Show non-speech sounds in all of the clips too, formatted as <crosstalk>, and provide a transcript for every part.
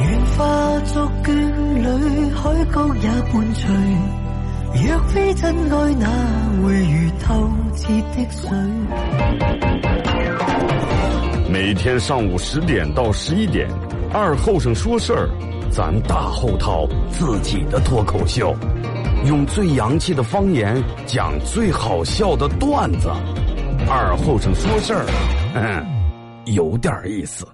愿化作眷侣，海角也伴随。若非真爱，哪会如透彻的水？每天上午十点到十一点，二后生说事儿，咱大后套自己的脱口秀，用最洋气的方言讲最好笑的段子。二后生说事儿，嗯，有点意思。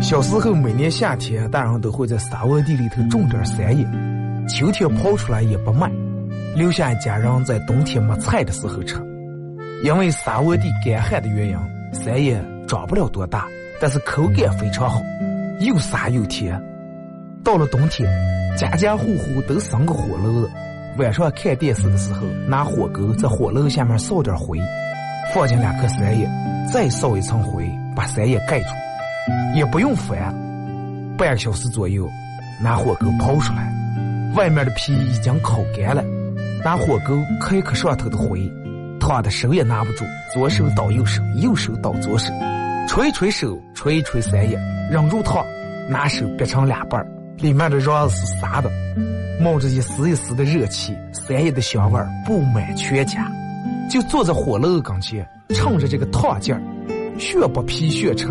小时候，每年夏天，大人都会在沙窝地里头种点山野，秋天刨出来也不卖，留下家人在冬天没菜的时候吃。因为沙窝地干旱的原因，山野长不了多大，但是口感非常好，又沙又甜。到了冬天，家家户户都生个火炉子，晚上看电视的时候，拿火钩在火炉下面烧点灰，放进两颗山叶，再烧一层灰，把山叶盖住。也不用翻，半个小时左右，拿火钩刨出来，外面的皮已经烤干了，拿火钩开开上头的灰，烫的手也拿不住，左手倒右手，右手倒左手，吹吹手，吹吹三叶，忍住烫，拿手掰成两半里面的瓤是沙的，冒着一丝一丝的热气，三叶的香味布满全家，就坐在火炉跟前，趁着这个烫劲儿，血不皮血吃。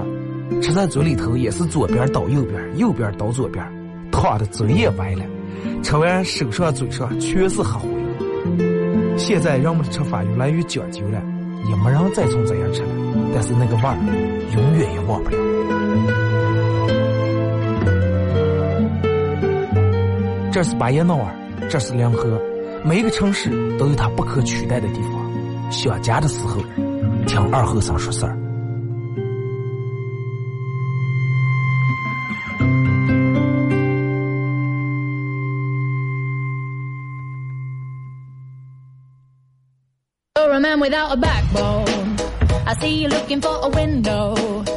吃在嘴里头也是左边倒右边，右边倒左边，烫的嘴也歪了。吃完手上嘴上全是黑灰。现在人们的吃法越来越讲究了，也没人再从这样吃了。但是那个味儿永远也忘不了。这是巴彦淖尔，这是临河，每个城市都有它不可取代的地方。想家的时候，听二后生说事儿。without a backbone. I see you looking for a window.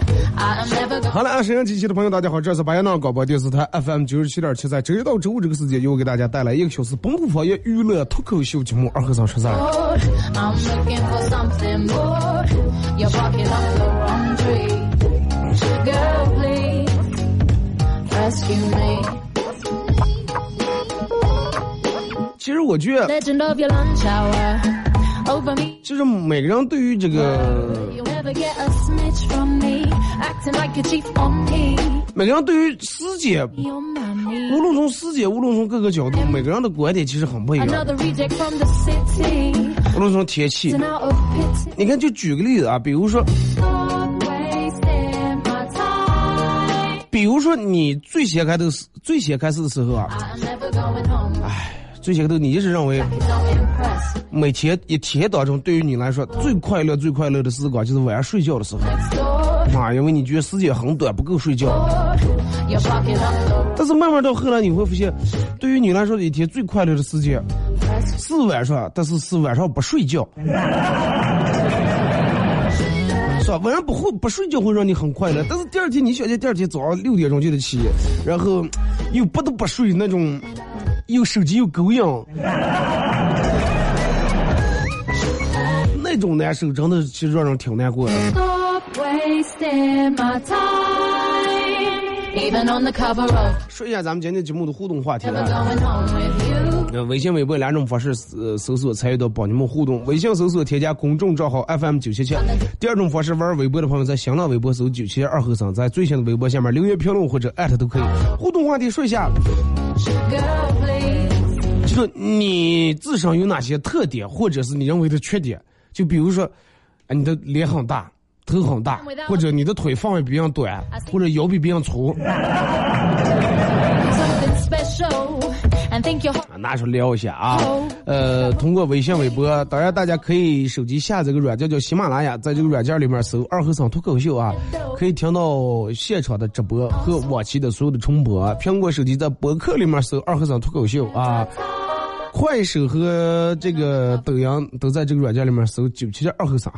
好了，啊，沈阳机器的朋友，大家好，这是白羊闹广播电视台 FM 九十七点七，在周一到周五这个时间，又给大家带来一个小时本土方言娱乐脱口秀节目《二和尚说事儿》。其实我觉得，其实每个人对于这个。每个人对于师姐，无论从师姐，无论从各个角度，每个人的观点其实很不一样。无论从天气，你看，就举个例子啊，比如说，比如说你最先开头，最先开始的时候啊，哎。最先头，你一直认为每天一天当中，对于你来说最快乐、最快乐的时光就是晚上睡觉的时候，啊，因为你觉得时间很短，不够睡觉。但是慢慢到后来，你会发现，对于你来说，一天最快乐的时间是晚上，但是是晚上不睡觉，是吧？晚上不会不睡觉会让你很快乐，但是第二天你想想，第二天早上六点钟就得起，然后又不得不睡那种。又手机又狗养，那种难受真的其实让人挺难过的。说一下咱们今天节目的互动话题啊，微信、微博两种方式呃搜索参与到帮你们互动。微信搜索添加公众账号 FM 九七七。第二种方式玩微博的朋友在新浪微博搜九七二后生，在最新的微博下面留言评论或者艾特都可以。互动话题说一下。其实说你自身有哪些特点，或者是你认为的缺点？就比如说，啊，你的脸很大，头很大，或者你的腿放的比较短，或者腰比别人粗。拿出聊一下啊，呃，通过微信、微博，当然大家可以手机下载个软件叫喜马拉雅，在这个软件里面搜“二和尚脱口秀”啊，可以听到现场的直播和往期的所有的重播。苹果手机在博客里面搜“二和尚脱口秀”啊，快手和这个抖音都在这个软件里面搜“九七二和尚”。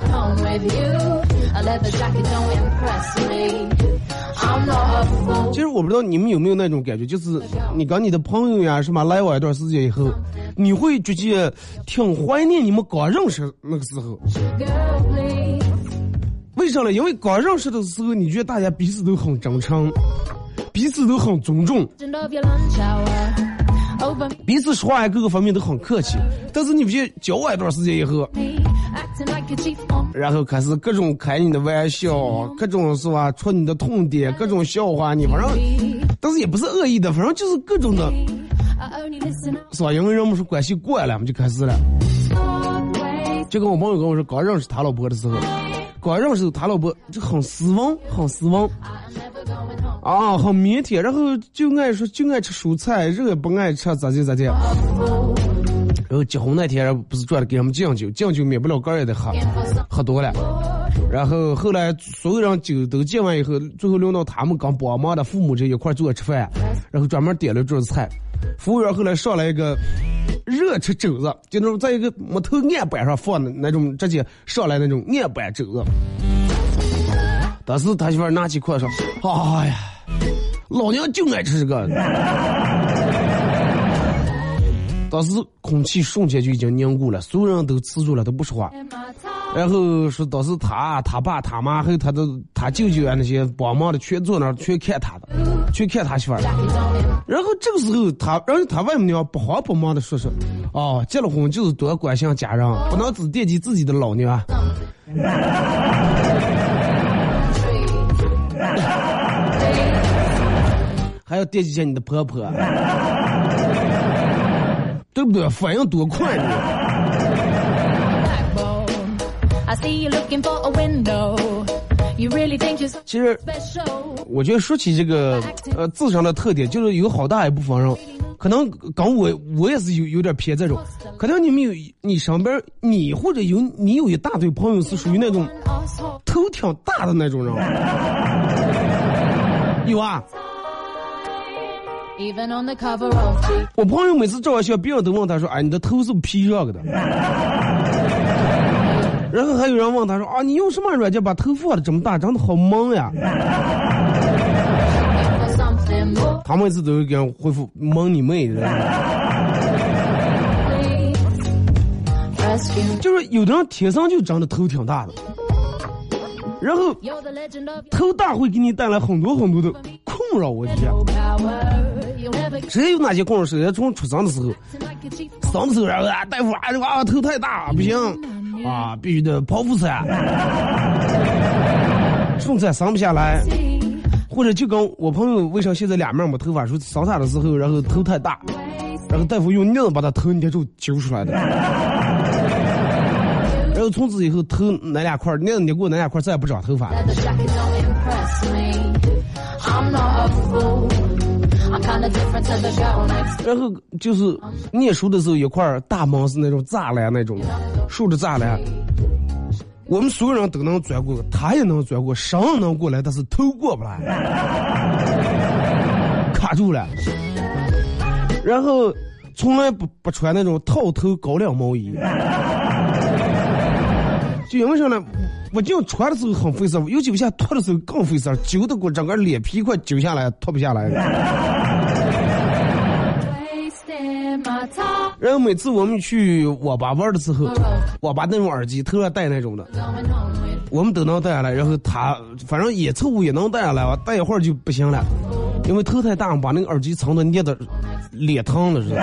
其实我不知道你们有没有那种感觉，就是你跟你的朋友呀什么来往一段时间以后，你会觉得挺怀念你们刚认识那个时候。为啥呢？因为刚认识的时候，你觉得大家彼此都很真诚，彼此都很尊重，彼此说话各个方面都很客气。但是你不觉得交往一段时间以后？然后开始各种开你的玩笑，各种是吧，戳你的痛点，各种笑话你，反正，但是也不是恶意的，反正就是各种的，是吧？因为人们说关系过了，我们就开始了。就跟我朋友跟我说，刚认识他老婆的时候，刚认识他老婆就很斯文，很斯文，啊，很腼腆，然后就爱说就爱吃蔬菜，肉也不爱吃，咋地咋地。然后结婚那天不是转了给他们敬酒，敬酒免不了个也得喝，喝多了。然后后来所有人酒都敬完以后，最后轮到他们刚帮忙的父母这一块坐吃饭，然后专门点了桌子菜。服务员后来上来一个热吃肘子，就那种在一个木头案板上放的那种，直接上来那种案板肘子。当时他媳妇拿起筷子说：“哎呀，老娘就爱吃这个。”当时空气瞬间就已经凝固了，所有人都吃住了，都不说话。然后说当时他、他爸、他妈还有他的他舅舅啊那些帮忙的全坐那儿，全看他的，全看他媳妇儿。然后这个时候他，然后他外母娘不慌不忙的说说：“哦，结了婚就是多关心家人，不能只惦记自己的老娘。<laughs> ”还要惦记下你的婆婆。对不对？反应多快呢？其实，我觉得说起这个呃自身的特点，就是有好大一部分人，可能跟我我也是有有点偏这种。可能你们有你身边你或者有你有一大堆朋友是属于那种头挺大的那种人，有啊。我朋友每次照完相，别人都问他说：“哎，你的头是不皮热的？” <laughs> 然后还有人问他说：“啊，你用什么软件把头发的这么大，长得好萌呀？”他每次都会给人回复：“萌你妹！”就是有的人天生就长得头挺大的，然后头大会给你带来很多很多的困扰。我天！谁有哪些困扰？谁从出生的时候，生的时候然后啊，大夫啊，这娃头太大不行啊，必须得剖腹产，顺产生不下来，或者就跟我朋友为啥现在两面没头发？说生产的时候，然后头太大，然后大夫用镊子把他头捏住揪出来的，然后从此以后头那两块镊子捏过那两块再也不长头发了。<laughs> 然后就是念书的时候，一块儿大门是那种栅栏那种，竖着栅栏，我们所有人都能钻过，他也能钻过，绳能过来，但是头过不来，卡住了。然后从来不不穿那种套头高领毛衣，就因为啥呢？我就穿的时候很费事，尤其往下脱的时候更费事，揪的我整个脸皮快揪下来，脱不下来。然后每次我们去网吧玩的时候，网吧那种耳机头上戴那种的，我们都能戴下来。然后他反正也凑合也能戴下来吧，戴一会儿就不行了，因为头太大，把那个耳机藏的捏的脸疼了似的。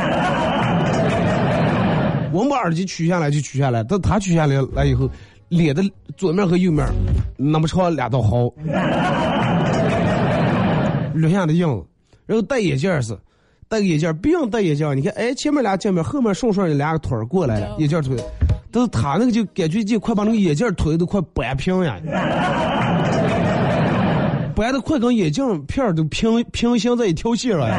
我们把耳机取下来就取下来，等他取下来来以后。脸的左面和右面那么长两道壕，留下的印子。然后戴眼镜是，戴个眼镜，别人戴眼镜，你看，哎，前面俩镜面，后面顺顺的两个腿儿过来了，眼镜腿，但是他那个就感觉就快把那个眼镜腿都快掰平呀，掰的快跟眼镜片儿都平平行在一条线了呀。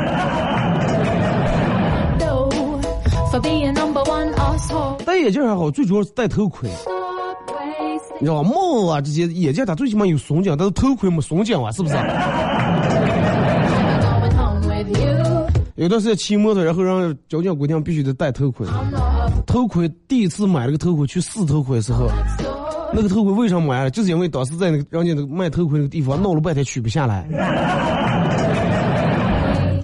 戴眼镜还好，最主要是戴头盔。你知道吧？帽啊，这些眼镜它最起码有松紧，但是头盔没松紧啊，是不是？有段时间骑摩托，然后让交警规定必须得戴头盔。头盔第一次买了个头盔去试头盔的时候，那个头盔为什么买了？就是因为当时在那个人家那个卖头盔那个地方闹了半天取不下来。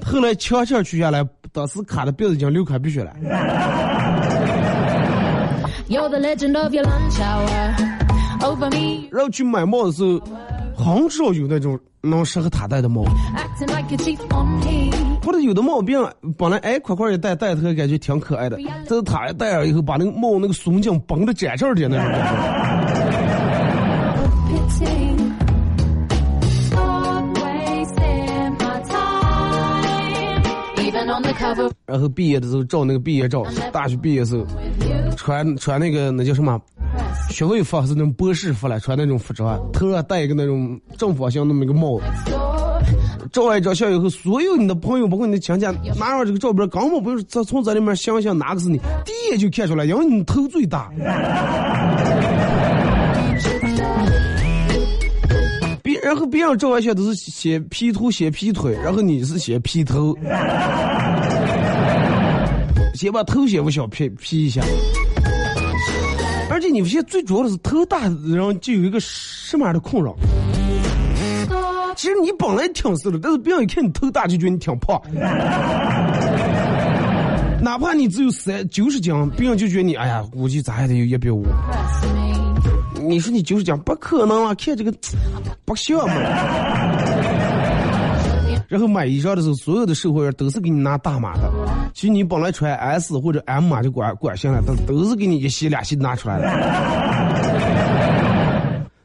后来悄悄取下来，当时卡的鼻子已经流开鼻血了。然后去买帽的时候，很少有那种能适合他戴的帽。或者有的帽病，本来哎块块一戴戴他感觉挺可爱的，但是他一戴上以后，把那个帽那个松紧绷的窄窄的那种感觉。然后毕业的时候照那个毕业照，大学毕业的时候穿穿那个那叫什么？学位服还是那种博士服了，穿那种服装，头上戴一个那种正方形那么一个帽子。照完一张相以后，所有你的朋友包括你的亲戚拿上这个照片，根本不用从从这里面想想哪个是你，第一眼就看出来，因为你头最大。别然后别人照完相都是先 P 图先 P 腿，然后你是先 P 头，先把头先不小 P P 一下。而且你们现在最主要的是头大然后就有一个什么样的困扰？其实你本来挺瘦的，但是别人一看你头大就觉得你挺胖。哪怕你只有三九十斤，别人就觉得你哎呀，估计咋也得有一百五。你说你九十斤不可能啊，看这个不像嘛。然后买衣裳的时候，所有的售货员都是给你拿大码的。其实你本来穿 S 或者 M 码就管管行了，但都是给你一洗两洗拿出来的。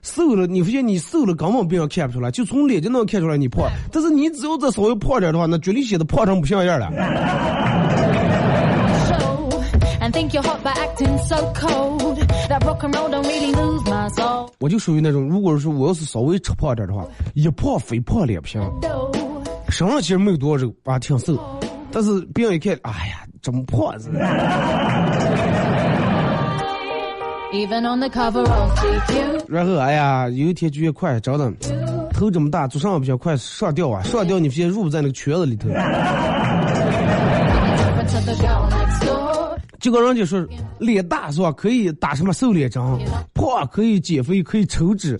瘦了，你发现你瘦了，根本别人看不出来，就从脸就能看出来你胖。但是你只要再稍微胖点的话，那绝对显得胖成不像样了。我就属于那种，如果说我要是稍微吃胖点的话，一胖肥胖脸平。身上其实没有多少肉，啊，挺瘦，但是别人一看，哎呀，这么胖子。然后，哎呀，有一天就越快，长的，头这么大，做上不想，快上吊啊！上吊，你发现入不在那个圈子里头。就跟人家说，脸大是吧？可以打什么瘦脸针，胖可以减肥，可以抽脂，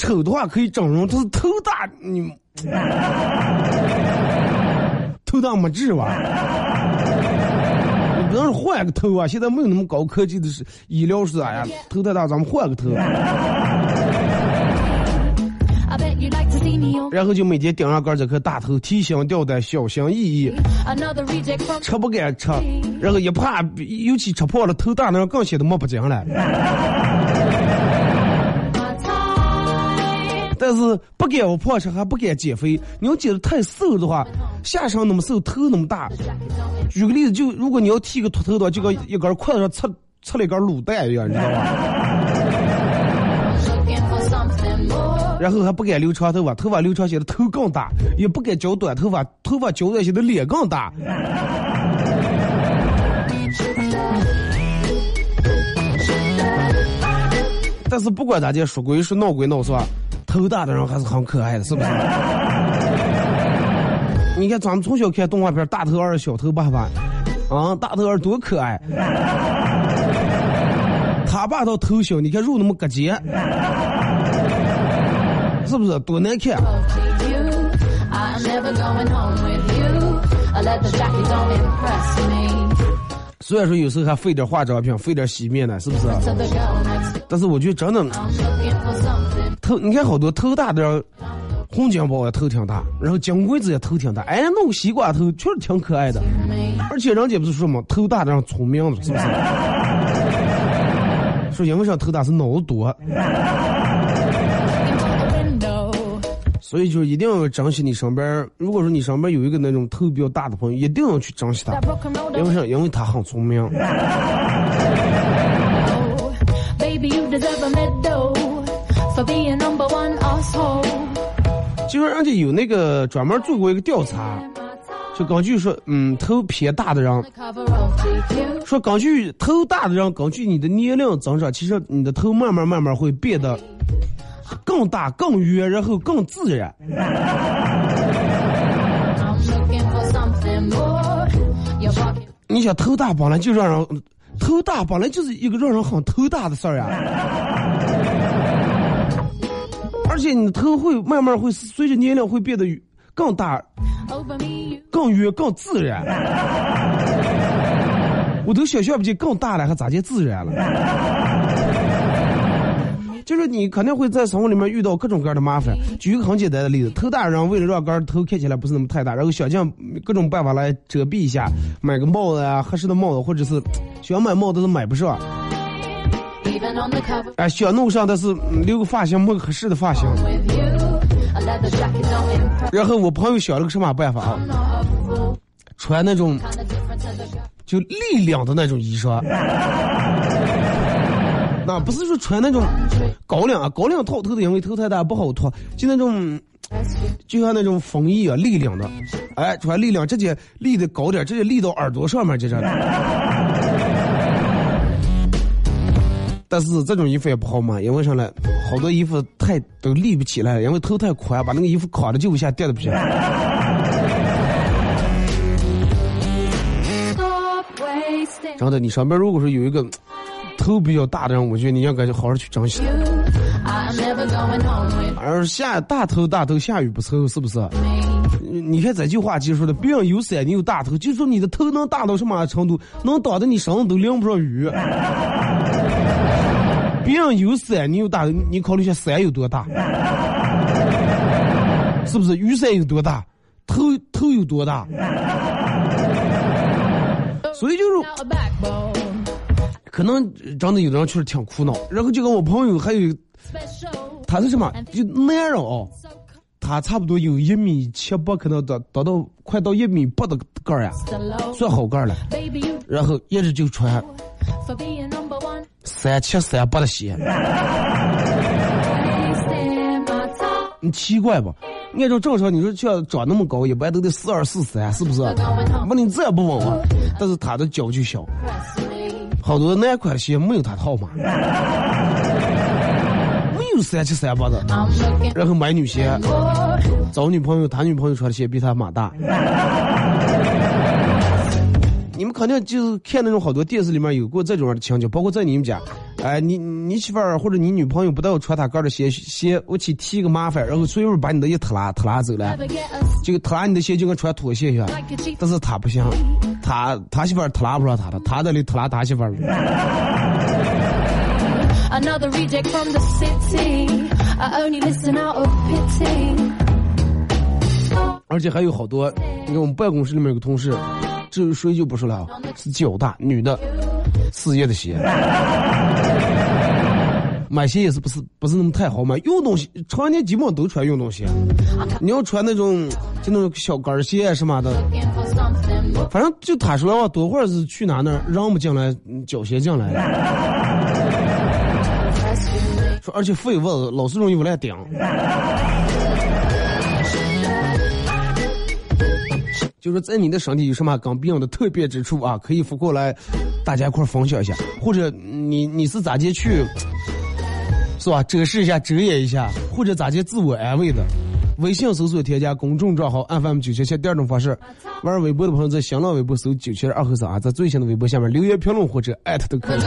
丑的话可以整容，但是头大你。头大没治吧？你不能换个头啊！现在没有那么高科技的是医疗是咋呀？头太大，咱们换个头。然后就每天顶上杆这颗大头，提心吊胆，小心翼翼，吃不敢吃，然后一怕，尤其吃胖了，头大那样更显得没不精了。但是不敢我胖吃，还不敢减肥。你要减的太瘦的话，下身那么瘦，头那么大。举个例子，就如果你要剃个秃头的话，就跟一根筷子上插插了一根卤蛋一样，你知道吧？然后还不敢留长头发，头发留长显得头更大；也不敢剪短头发，头发剪短显得脸更大。但是不管咋地，说归说，闹归闹，是吧？头大的人还是很可爱的，是不是？你看咱们从小看动画片，大头儿、小头爸爸，啊，大头儿多可爱。他爸倒头小，你看肉那么个结，是不是多难看？虽然说有时候还费点化妆品，费点洗面奶，是不是？但是我觉得真的。头，你看好多头大的，洪金宝也头挺大，然后金龟子也头挺大，哎，弄个西瓜头确实挺可爱的，而且人家不是说嘛，头大的人聪明，是不是？<laughs> 说因为啥头大是脑子多，所以就一定要珍惜你身边。如果说你身边有一个那种头比较大的朋友，一定要去珍惜他，因为啥？因为他很聪明。就是人家有那个专门做过一个调查，就根据说，嗯，头偏大的人，说根据头大的人，根据你的年龄增长，其实你的头慢慢慢慢会变得更大、更圆，然后更自然。你想头大本来就让人头大本来就是一个让人很头大的事儿呀。你的头会慢慢会随着年龄会变得更大、更圆、更自然。我都想象不起更大了还咋就自然了？就是你肯定会在生活里面遇到各种各样的麻烦。举一个很简单的例子：头大人为了让个头看起来不是那么太大，然后想尽各种办法来遮蔽一下，买个帽子啊，合适的帽子，或者是想买帽子都买不上。哎，想弄上，但是留个发型，没个合适的发型。然后我朋友想了个什么办法啊？穿那种就力量的那种衣裳。<laughs> 那不是说穿那种高领啊，高领套头的，因为头太大不好脱。就那种，就像那种风衣啊，立领的。哎，穿立领，直接立的高点，直接立到耳朵上面，就这样。但是这种衣服也不好买，因为啥呢？好多衣服太都立不起来，因为头太宽，把那个衣服卡的就不下，掉的不行。真的，你上边如果说有一个 <tsk> 头比较大的人，我觉得你要赶紧好好去珍惜。而下大头大头下雨不愁，是不是？你看这句话就说的，别人有伞，你有大头，就说你的头能大到什么程度，能挡得你身上都淋不上雨。别人有伞，你有大，你考虑一下伞有多大，是不是？雨伞有多大，头头有多大？所以就是，可能真的有的人确实挺苦恼。然后就跟我朋友还有，他是什么？就男人哦，他差不多有一米七八，可能达达到快到一米八的个儿呀，算好个儿了。然后一直就穿。三七三八的鞋，你奇怪不？按照正常，你说像长那么高，一般都得四二四三，是不是？不，你这也不稳啊。但是他的脚就小，好多男款鞋没有他套码，没有三七三八的。然后买女鞋，找女朋友，他女朋友穿的鞋比他码大。你们肯定就是看那种好多电视里面有过这种样的情节，包括在你们家，哎，你你媳妇儿或者你女朋友不带我穿她个的鞋鞋，我去提个麻烦，然后随便把你的一拖拉拖拉走了，就拖拉你的鞋就跟穿拖鞋一样，但是他不行，他他媳妇儿拖拉不上他的，他在里拖拉他媳妇儿。而且还有好多，你看我们办公室里面有个同事。至于谁就不说了，是脚大女的，四叶的鞋，买鞋也是不是不是那么太好买，运动鞋常年基本上都穿运动鞋，你要穿那种就那种小跟鞋什么的，反正就他说的话，多会儿是去哪那让不进来，脚鞋进来，说而且废物老是容易不来顶。就是在你的身体有什么跟别人的特别之处啊，可以发过来，大家一块分享一下。或者你你是咋接去，是吧？遮饰一下，遮掩一下，或者咋接自我安慰的？微信搜索添加公众账号 FM 九七七。第二种方式，玩微博的朋友在新浪微博搜九七二和尚啊，在最新的微博下面留言评论或者艾特都可以。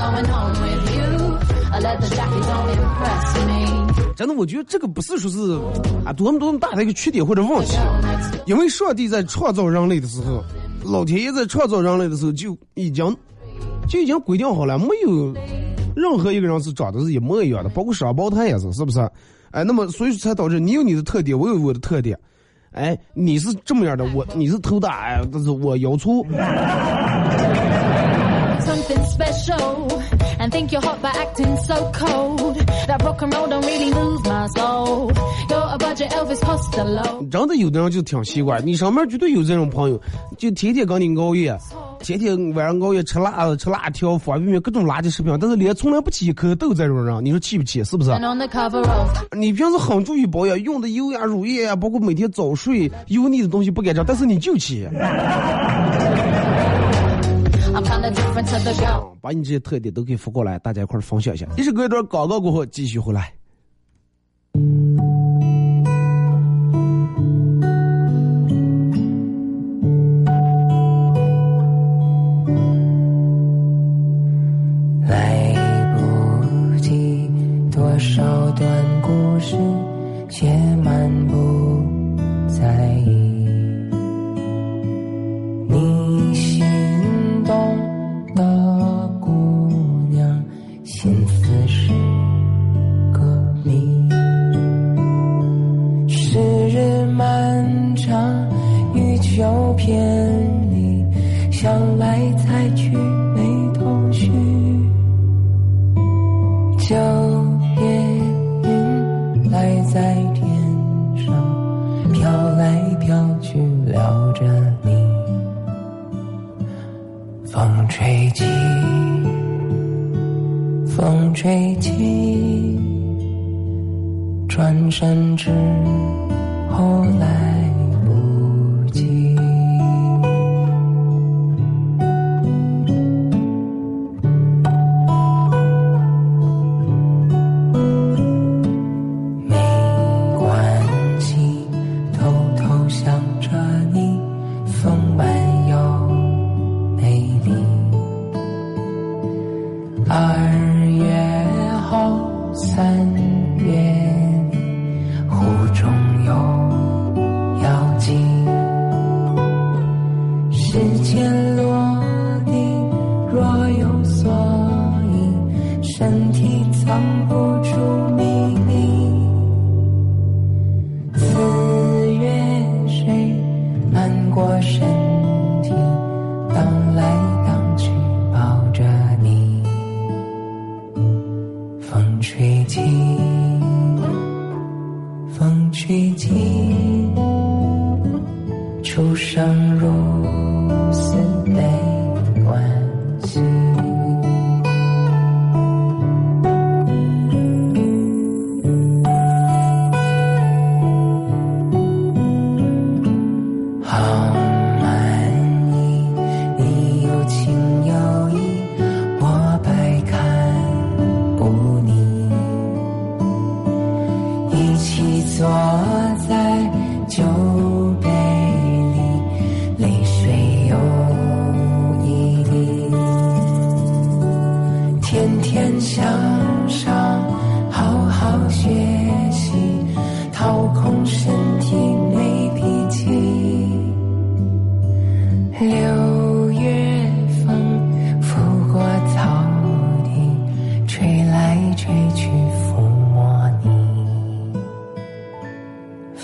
真的，我觉得这个不是说是啊多么多么大的一个缺点或者问题，因为上帝在创造人类的时候，老天爷在创造人类的时候就已经就已经规定好了，没有任何一个人是长得是一模一样的，包括双胞胎也是，是不是？哎，那么所以才导致你有你的特点，我有我的特点，哎，你是这么样的，我你是头大，哎，但是我腰粗。And think you're hot by acting so cold. That rock and roll don't really move my soul. You're a budget Elvis Costello. 真的有的人就挺奇怪，你上面绝对有这种朋友，就天天跟你熬夜，天天晚上熬夜吃辣子、吃辣条、方便面各种垃圾食品，但是脸从来不起一颗痘这种人，你说气不气？是不是你平时很注意保养，用的油呀、乳液呀，包括每天早睡油腻的东西不敢吃，但是你就气，I'm 把你这些特点都可以发过来大家一块分享一下。也是隔一段广告过后继续回来。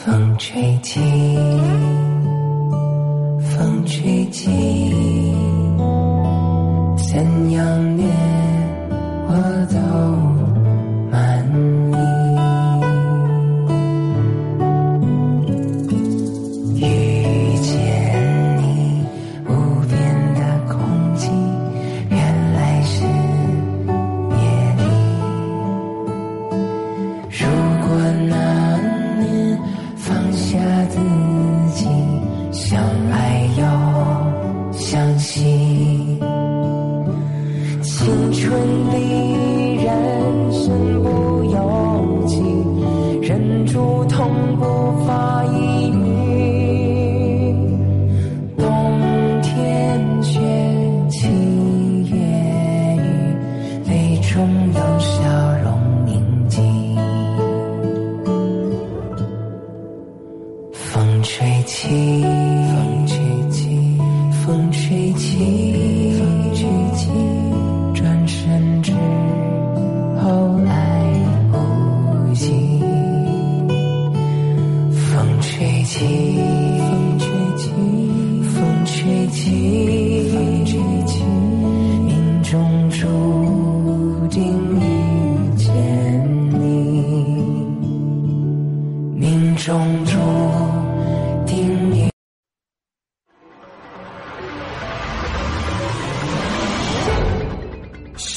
风吹起，风吹起，怎样念我都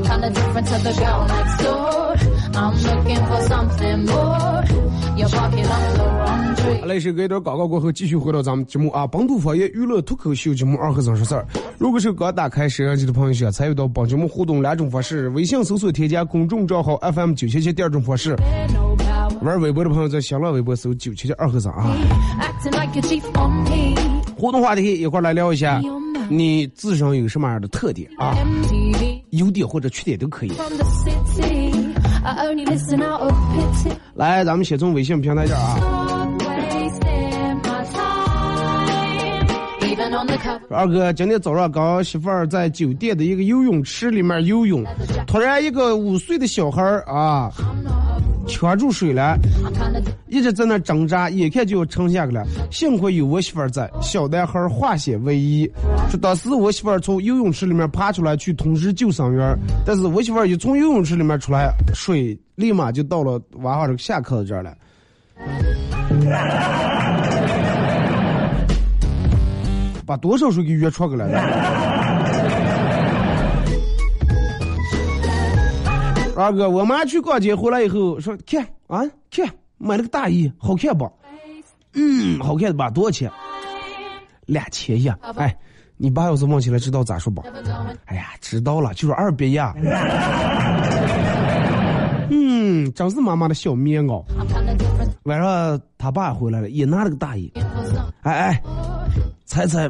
看到这份他的 looking for something more. 广告过后继续回到咱们节目啊。本土方言娱乐脱口秀节目二和尚说事儿。如果是刚打开摄像机的朋友想参与到本节目互动两种方式微信搜索添加公众账号 fm 九七七第二种方式。玩微博的朋友在小浪微博搜九七七二和尚啊。互动话题一块来聊一下你自身有什么样的特点啊？优点或者缺点都可以。来，咱们写从微信平台这儿啊。二哥，今天早上刚媳妇儿在酒店的一个游泳池里面游泳，突然一个五岁的小孩儿啊，I'm not a fool. 呛住水了，一直在那挣扎，眼看就要沉下去了。幸亏有我媳妇儿在，小男孩化险为夷。说当时我媳妇儿从游泳池里面爬出来去通知救生员，但是我媳妇儿一从游泳池里面出来，水立马就到了娃娃这个下课的这儿了。把多少水给约出去了？<laughs> 二哥，我妈去逛街回来以后说：“看啊，看买了个大衣，好看不？嗯，好看的吧？多少钱？两千呀！哎，你爸要是问起来，知道咋说不？哎呀，知道了，就是二百呀。嗯，真是妈妈的小棉袄。晚上他爸回来了，也拿了个大衣。哎哎，猜猜，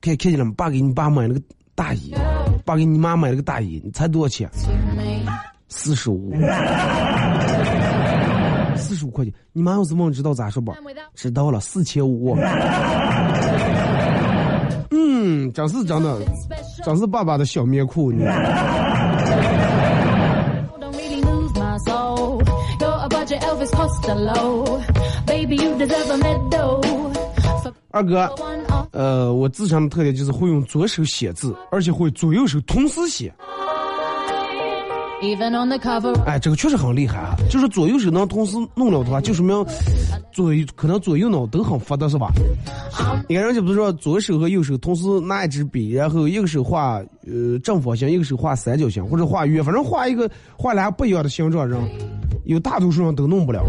看看见了吗？爸给你爸买了个大衣，爸给你妈买了个大衣，你猜多少钱？四十五，四十五块钱。你妈要是问知道咋说不？知道了，四千五。嗯，真是真的，真是爸爸的小棉裤呢。二哥，呃，我自身的特点就是会用左手写字，而且会左右手同时写。哎，这个确实很厉害啊！就是左右手能同时弄了的话，就说明左可能左右脑都很发达，是吧？你看人家不是说左手和右手同时拿一支笔，然后一个手画呃正方形，一个手画三角形，或者画圆，反正画一个画俩不一样的形状，人有大多数人都弄不了。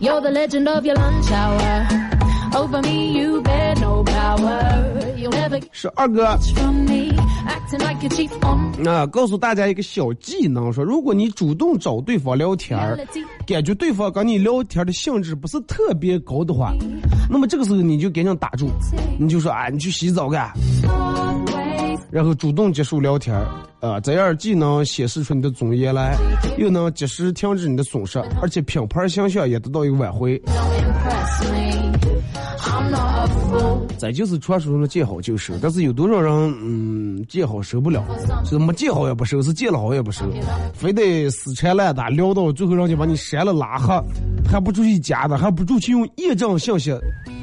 You're the legend of your lunch hour. Over me, you bear no power. You'll never get 是二哥 from me. Acting like a chief on 啊，告诉大家一个小技能，说如果你主动找对方聊天儿，感觉对方跟你聊天的兴致不是特别高的话，那么这个时候你就赶紧打住，你就说啊，你去洗澡干然后主动结束聊天儿，啊，这样既能显示出你的尊严来，又能及时停止你的损失，而且品牌形象也得到一个挽回。这就是传说中的见好就收，但是有多少人，嗯，见好收不了，是没见好也不收，是见了好也不收，非得死缠烂打，聊到最后人家把你删了拉黑，还不出去加的，还不出去用验证信息、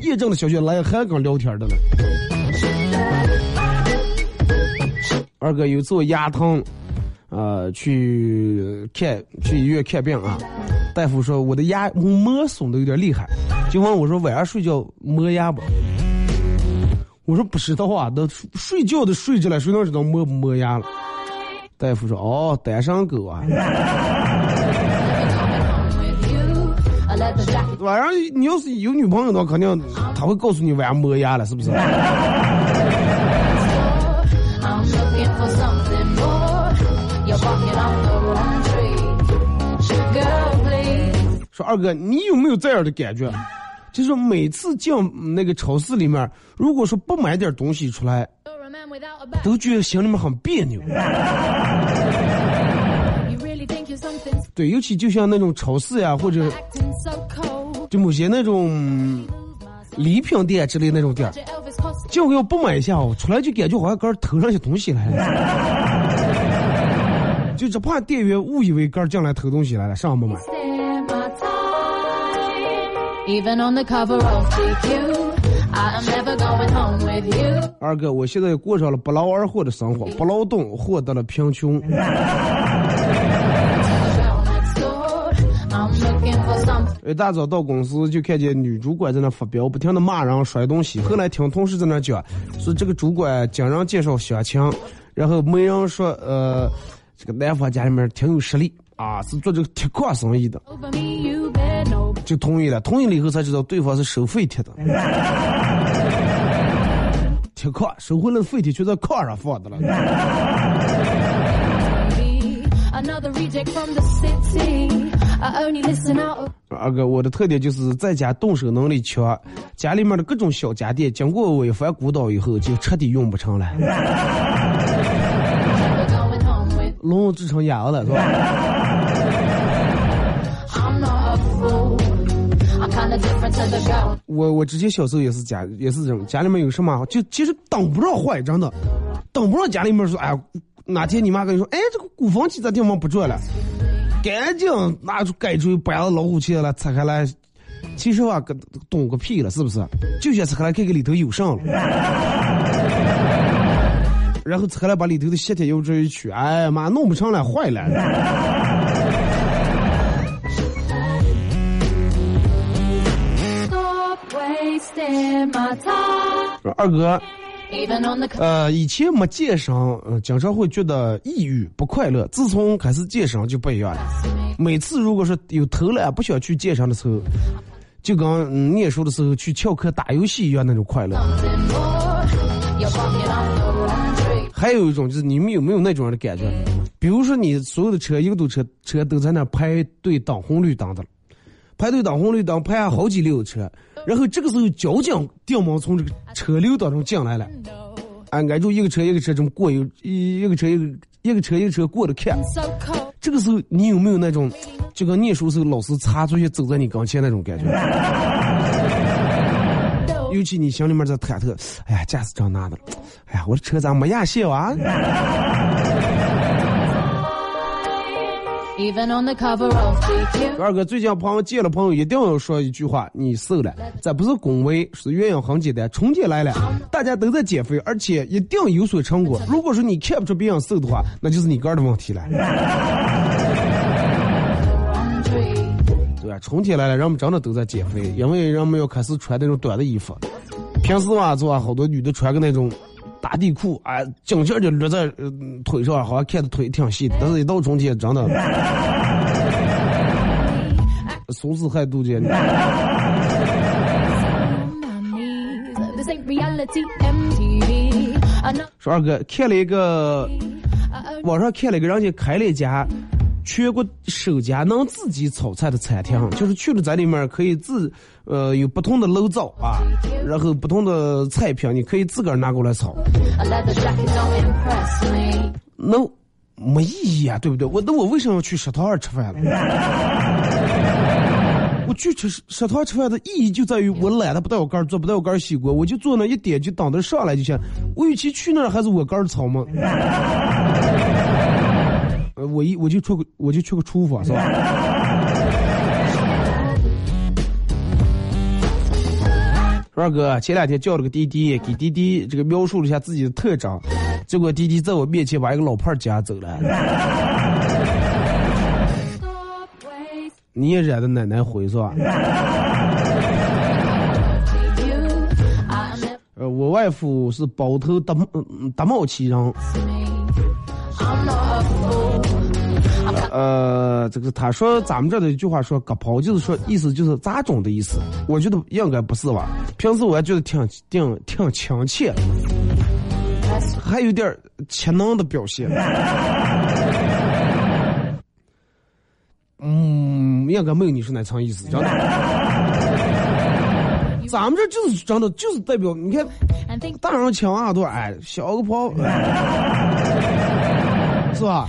验证的消息来还跟聊天的呢。二哥有做牙疼，呃，去看去医院看病啊，大夫说我的牙磨损的有点厉害，就问我说晚上睡觉磨牙不？我说不知道啊，都睡觉都睡着了，谁能知道磨不磨牙了？大夫说哦，单身狗啊。晚上你要是有女朋友的话，肯定他会告诉你晚上磨牙了，是不是？说二哥，你有没有这样的感觉？就是每次进那个超市里面，如果说不买点东西出来，都觉得心里面很别扭。<laughs> 对，尤其就像那种超市呀，或者就某些那种礼品店之类那种店，结果要不买一下哦，出来就感觉好像搁偷上些东西来了，<laughs> 就只怕店员误以为搁进来偷东西来了，上不买。二哥，我现在过上了不劳而获的生活，不劳动获得了贫穷。一大早到公司就看见女主管在那发飙，不停的骂人、摔东西。后来听同事在那讲，说这个主管经常介绍相亲，然后媒人说，呃，这个男方家里面挺有实力啊，是做这个铁矿生意的，就同意了。同意了以后才知道对方是收废铁的，<laughs> 铁矿收回来的废铁就在矿上放的了。<laughs> 二哥，我的特点就是在家动手能力强，家里面的各种小家电经过我一番鼓捣以后，就彻底用不成了。<laughs> 龙制成哑了是吧？我我之前小时候也是家也是这种，家里面有什么就其实等不上坏，真的等不上家里面说，哎。哪天你妈跟你说，哎，这个鼓风机咋地方不转了？赶紧拿出盖锥，把老虎钳来拆开来。其实话，跟懂个屁了，是不是？就想拆开来看看里头有啥了。<laughs> 然后拆开来把里头的吸铁油这一取，哎呀妈，弄不成了，坏了。二哥。呃，以前没健身，呃，经常会觉得抑郁不快乐。自从开始健身就不一样了。每次如果说有偷懒不想去健身的时候，就跟嗯、念书的时候去翘课打游戏一样那种快乐。还有一种就是你们有没有那种样的感觉？比如说你所有的车一个堵车，车都在那排队等红绿灯的，排队等红绿灯排下好几溜车。然后这个时候，交警掉毛从这个车流当中进来了，按按住一个车一个车这么过，一一个车一个一个车一个车过着看。这个时候，你有没有那种，就跟念书时候老师擦出去走在你跟前那种感觉？尤其你心里面在忐忑，哎呀，驾驶证拿的，哎呀，我的车咋没压线啊？二哥，最近朋友见了朋友，一定要说一句话：你瘦了。这不是恭维，是原因很简单。春节来了，大家都在减肥，而且一定有所成果。如果说你看不出别人瘦的话，那就是你个人的问题了。对啊，春天来了，人们真的都在减肥，因为人们要开始穿那种短的衣服。平时嘛，做好多女的穿个那种。打底裤啊，紧接就捋在腿上，好像看的腿挺细的，但是一到中间，真的，怂死还肚肩。说二哥看了一个，网上看了一个人家开了一家。全国首家能自己炒菜的餐厅，就是去了在里面可以自，呃，有不同的楼灶啊，然后不同的菜品，你可以自个儿拿过来炒。那没意义啊，对不对？我那我为什么要去食堂儿吃饭了？<laughs> 我去吃食堂吃饭的意义就在于我懒得不带我杆儿做，不带我杆儿洗锅，我就坐那一点就等着上来就行。我与其去那儿，还是我杆儿炒嘛。我一我就出个我就去个厨房是吧？<laughs> 二哥前两天叫了个滴滴给滴滴这个描述了一下自己的特长结果滴滴在我面前把一个老炮儿夹走了。你也惹得奶奶回是吧？<laughs> 我外父是包头达达茂旗人。呃，这个他说咱们这的一句话说“割袍”，就是说意思就是杂种的意思。我觉得应该不是吧？平时我还觉得挺挺挺亲切，还有点潜能的表现。嗯，应该没有你说那层意思，真的。咱们这就是真的，就是代表你看，大人抢啊多哎，小个袍，是吧？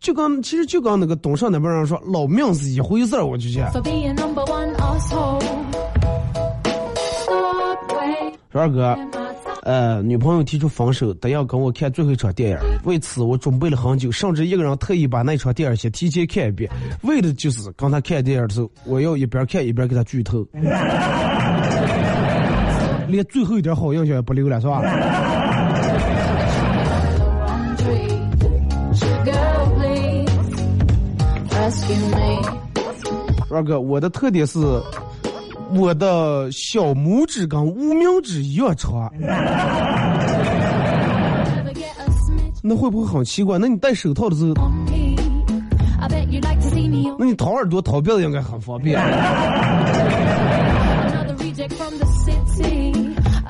就跟其实就跟那个东上那边人说，老命是一回事儿，我就觉得。说二哥，呃，女朋友提出分手，得要跟我看最后一场电影。为此，我准备了很久，甚至一个人特意把那场电影先提前看一遍，为的就是刚他看电影的时候，我要一边看一边给他剧透，<laughs> 连最后一点好印象也不留了，是吧？二哥，我的特点是，我的小拇指跟无名指一样长。那会不会很奇怪？那你戴手套的时候，那你掏耳朵、掏鼻子应该很方便。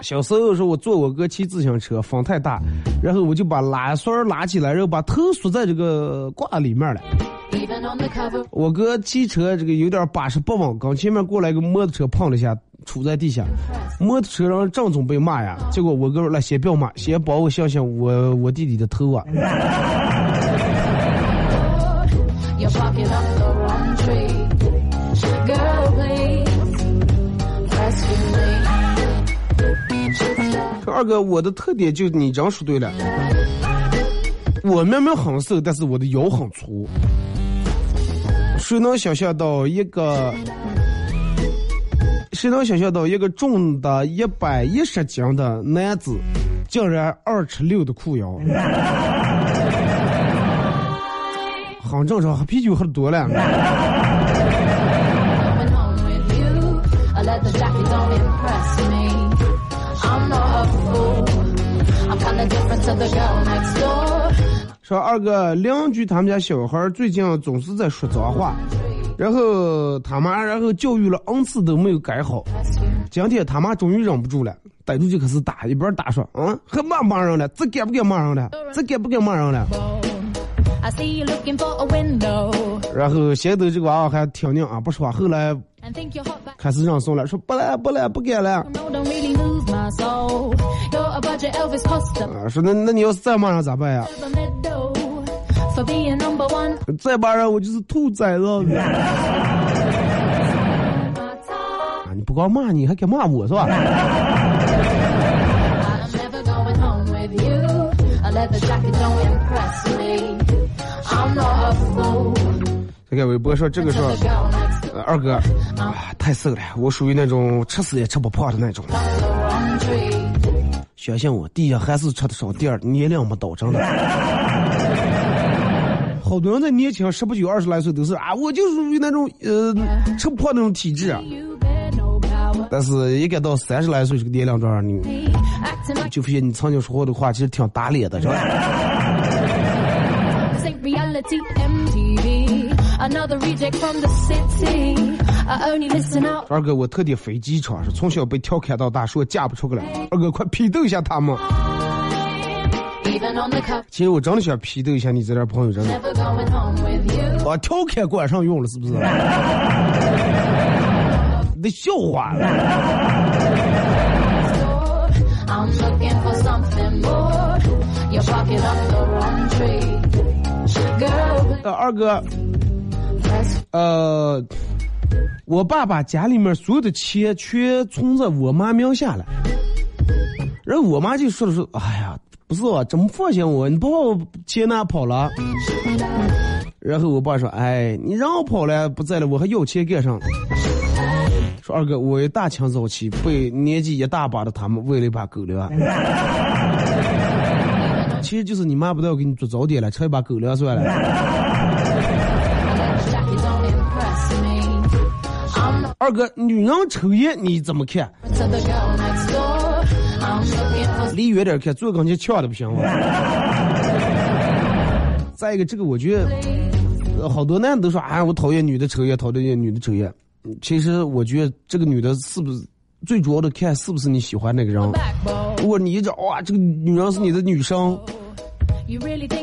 小时候时候，我坐我哥骑自行车，风太大，然后我就把拉栓拉起来，然后把头缩在这个挂里面了。我哥骑车这个有点把式不稳，刚前面过来个摩托车碰了一下，杵在地下。摩托车上正准备骂呀，结果我哥说：“来，先不要骂，先帮我想想我我弟弟的头啊。”二哥，我的特点就你这样说对了。我明明很瘦，但是我的腰很粗。谁能想象到一个？谁能想象到一个重的一百一十斤的男子，竟然二尺六的裤腰？很正常，喝啤酒喝多了。说二哥，邻居他们家小孩最近总是在说脏话，然后他妈然后教育了 n 次都没有改好。今天他妈终于忍不住了，逮住就开始打，一边打说：“嗯，还骂骂人了？这该不该骂人了？这该不该骂人了？”然后先头这个娃娃还挺硬啊，不说话。后来开始让送了，说不来不来不敢了。啊，说那那你要是再骂人咋办呀？再骂人我就是兔崽子！<laughs> 啊，你不光骂你，还敢骂我是吧？这个微博说这个说，二哥啊太瘦了，我属于那种吃死也吃不胖的那种。相信我，第一还是吃的少，第二年龄没到，真的。<laughs> 好多人在年轻十不九、二十来岁都是啊，我就属于那种呃吃不胖那种体质。但是一该到三十来岁这个年龄段，你就发现你曾经说过的话其实挺打脸的，是吧？二哥，我特地飞机场，是从小被调侃到大，说嫁不出去了。二哥，快批斗一下他们。其实我真的想批斗一下你这点朋友，真的。把调侃管上用了，是不是？<laughs> 那笑话。呃，二哥，呃，我爸把家里面所有的钱全存在我妈名下了，然后我妈就说了说，哎呀，不是啊，怎么放心我？你把我钱拿跑了？然后我爸说，哎，你让我跑了不在了，我还要钱干啥？说二哥，我一大清早起被年纪一大把的他们喂了一把狗粮。<laughs> 其实就是你妈不带我给你做早点了，吃一把狗粮算了。二哥，女人抽烟你怎么看？离远点看，坐跟前呛的不行吗？<laughs> 再一个，这个我觉得，好多男的都说啊，我讨厌女的抽烟，讨厌女的抽烟。其实我觉得这个女的是不是最主要的看是不是你喜欢那个人？如果你一直哇，这个女人是你的女生，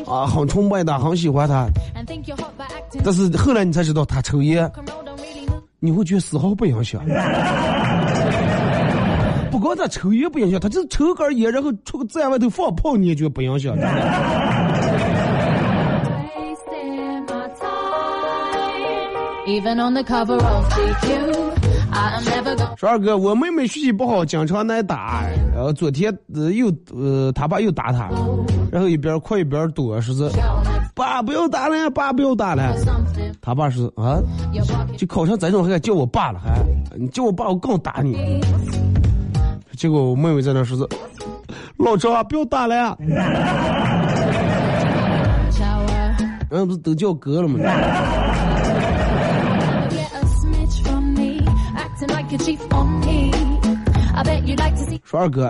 啊，很崇拜她，很喜欢她，但是后来你才知道她抽烟，你会觉得丝毫不影响。<laughs> 不光他抽烟不影响，他就是抽根烟，然后出个在外头放炮，你也觉得不影响。<laughs> 说二哥，我妹妹学习不好，经常挨打。然后昨天呃又呃他爸又打他，然后一边哭一边躲，说是爸不要打了，爸不要打了。他爸说啊，就考上这种还叫我爸了，还你叫我爸，我更打你。结果我妹妹在那说是老张啊，不要打了。然后不是都叫哥了吗？说二哥，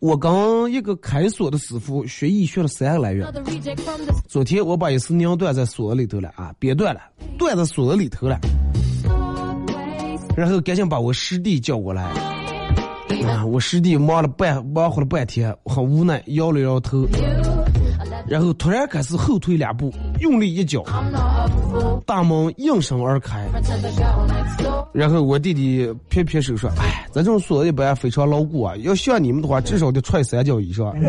我刚一个开锁的师傅学艺学了三个来月，昨天我把一丝娘断在锁里头了啊，别断了，断在锁里头了，然后赶紧把我师弟叫过来，啊，我师弟忙了半忙活了半天，很无奈，摇了摇头。然后突然开始后退两步，用力一脚，大门应声而开。然后我弟弟撇撇手说：“哎，咱这种锁一般非常牢固啊，要像你们的话，至少得踹三脚以上。<laughs> ”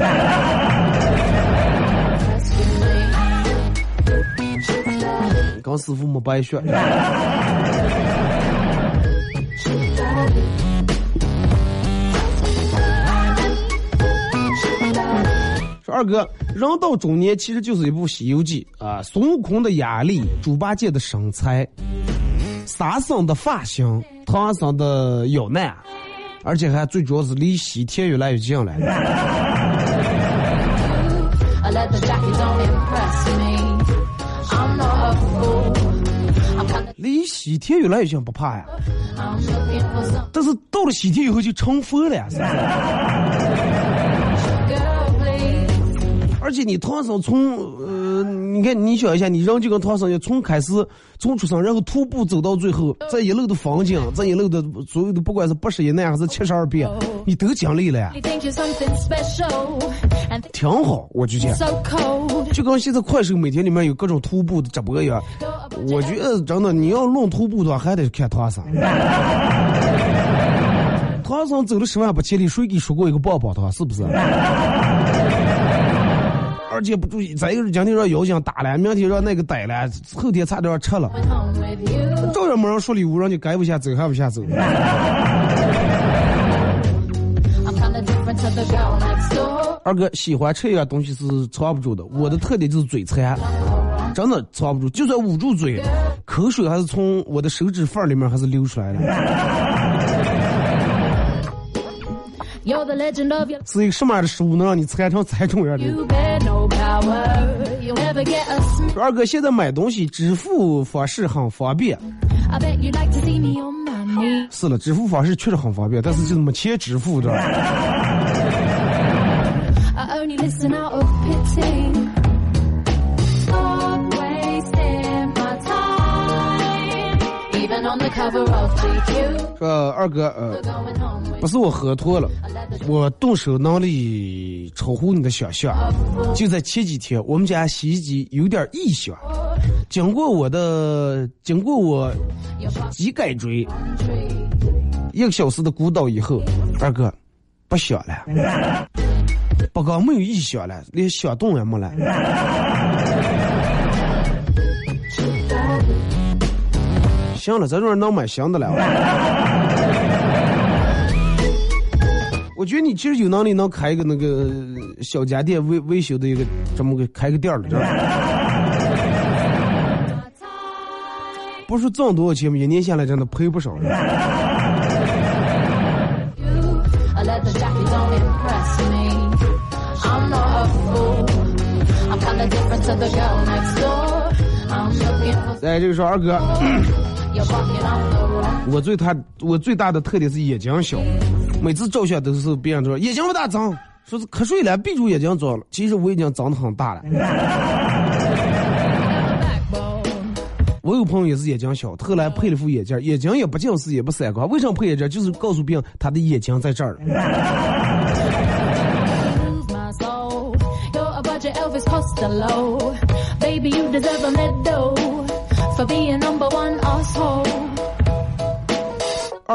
刚师傅没白学。二哥，人到中年其实就是一部《西游记》啊，孙悟空的压力，猪八戒的身材，沙僧的发型，唐僧的腰难，而且还最主要是离西天越来越近了。离西天越来越近不怕呀，但是到了西天以后就成佛了呀。而且你唐僧从呃，你看你想一下，你人就跟唐僧一样，从开始从出生，然后徒步走到最后，这一路的风景，这一路的所有的不管是八十一难还是七十二变，你都经历了呀。挺好，我就讲，就跟现在快手每天里面有各种徒步的直播一样，我觉得真的你要论徒步的话，还得看唐僧。<laughs> 唐僧走了十万八千里，谁给说过一个棒棒糖？是不是？而且不注意，再一个是今天让妖精打了，明天让那个逮了，后天差点吃了，照样没人说礼物，让你该不下走还不下走。<laughs> 二哥喜欢吃一样东西是藏不住的，我的特点就是嘴馋，真的藏不住，就算捂住嘴，口水还是从我的手指缝里面还是流出来的。是一个什么样的食物能让你猜成猜中样的？二哥现在买东西支付方式很方便。是了，支付方式确实很方便，但是就是没钱支付的。说二哥，呃，不是我喝多了，我动手能力超乎你的想象。就在前几天，我们家洗衣机有点异响，经过我的经过我机改锥一个小时的鼓捣以后，二哥不响了，不光没有异响了，连响动也没了。行了，这种人能买新的了。<laughs> 我觉得你其实有能力能开一个那个小家电维维修的一个这么个开个店儿的？不是挣多少钱吗？一年下来真的赔不少。哎，这个是二哥。我最大我最大的特点是眼睛小，每次照相都是别人说眼睛不大脏，说是瞌睡了闭住眼睛照了，其实我已经长得很大了。我有朋友也是眼睛小，后来配了副眼镜，眼睛也不近视也不散光，为什么配眼镜？就是告诉别人他的眼睛在这儿了。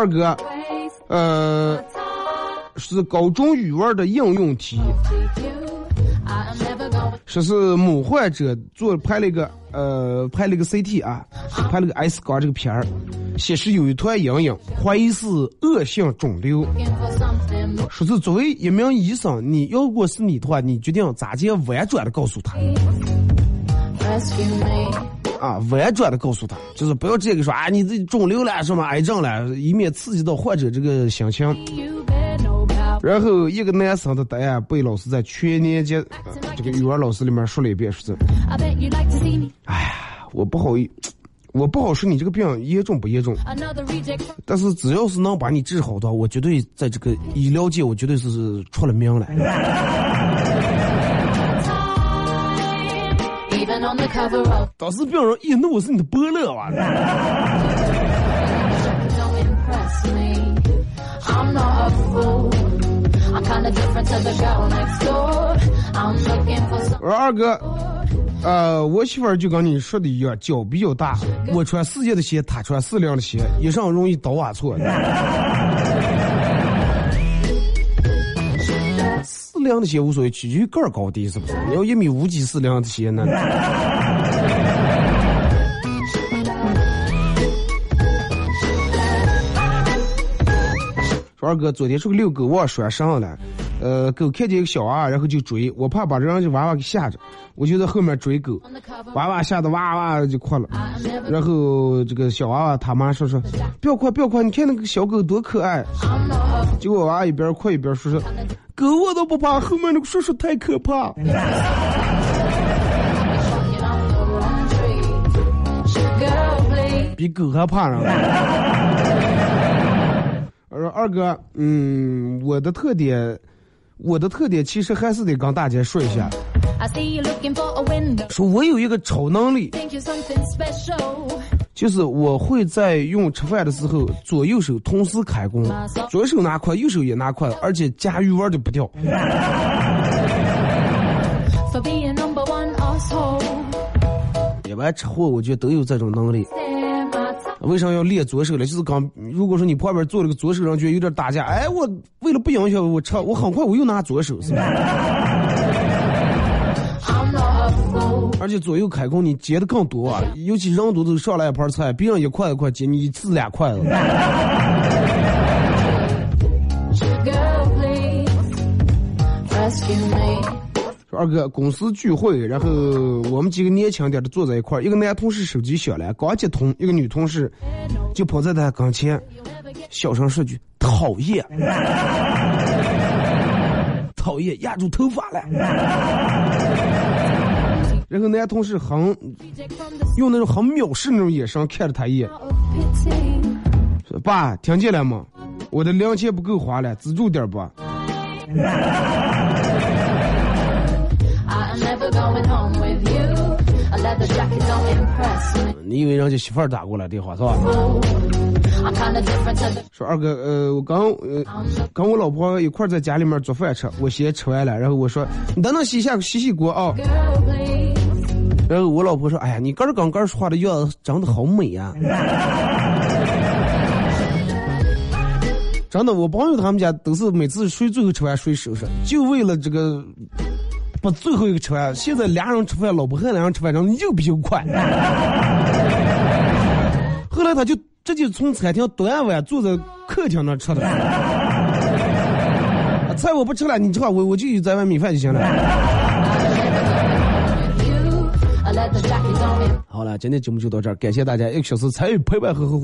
二哥，呃，是高中语文的应用题，说是某患者做拍了一个呃拍了一个 CT 啊，拍了个 X 光这个片儿，显示有一团阴影，怀疑是恶性肿瘤。说是作为一名医生，你要如果是你的话，你决定咋接婉转的告诉他啊，婉转的告诉他，就是不要直接跟说啊，你这肿瘤了什么癌症了，以免刺激到患者这个心情。然后一个男生的答案被老师在全年级、这个语文老师里面说了一遍，说是，哎呀，我不好意，我不好说你这个病严重不严重，但是只要是能把你治好的，我绝对在这个医疗界，我绝对是出了名了。当时病人一怒是你的伯乐吧？我说二哥，呃，我媳妇儿就跟你说的一样，脚比较大，我穿四件的鞋，她穿四零的鞋，一上容易倒瓦错。量的鞋无所谓，取决于个儿高低，是不是？你要一米五几四两的鞋呢？说二哥，昨天出去遛狗，忘拴绳了。呃，狗看见一个小娃娃，然后就追，我怕把人家娃娃给吓着，我就在后面追狗，娃娃吓得哇哇就哭了。然后这个小娃娃他妈说说，不要哭不要哭，你看那个小狗多可爱。结果娃娃一边哭一边说说，狗我都不怕，后面那个叔叔太可怕。比狗还怕呢。<laughs> 我说二哥，嗯，我的特点，我的特点其实还是得跟大家说一下，说我有一个超能力，就是我会在用吃饭的时候左右手同时开工，左手拿筷，右手也拿筷，而且夹鱼丸都不掉。一般吃货我觉得都有这种能力。为啥要练左手呢？就是刚，如果说你旁边坐了个左手人，觉得有点打架，哎，我为了不影响我吃，我很快我又拿左手，是吧.而且左右开弓，你接的更多啊！尤其人多都上来一盘菜，别人一筷一块接，你一次俩筷子。二哥，公司聚会，然后我们几个年轻点的坐在一块儿，一个男同事手机响了，刚接通，一个女同事就跑在他跟前，小声说句：“讨厌，<laughs> 讨厌，压住头发了。”然后男同事很用那种很藐视那种眼神看着他一眼，：“爸，听见了吗？我的零钱不够花了，资助点吧。”你以为人家媳妇儿打过来电话是吧？说二哥，呃，我刚呃跟我老婆一块儿在家里面做饭吃，我先吃完了，然后我说你等等洗一下洗洗锅啊。然后我老婆说，哎呀，你刚刚刚说话的样子长得好美呀、真的，我朋友他们家都是每次谁最后吃完谁收拾，就为了这个把最后一个吃完。现在俩人吃饭，老婆和俩人吃饭，然后又比又快。<laughs> 后来他就直接从餐厅端碗坐在客厅那吃的。啊 <laughs> 菜我不吃了，你吃吧，我我就在外米饭就行了。好了，今天节目就到这儿，感谢大家一个小时参与陪伴和呵护。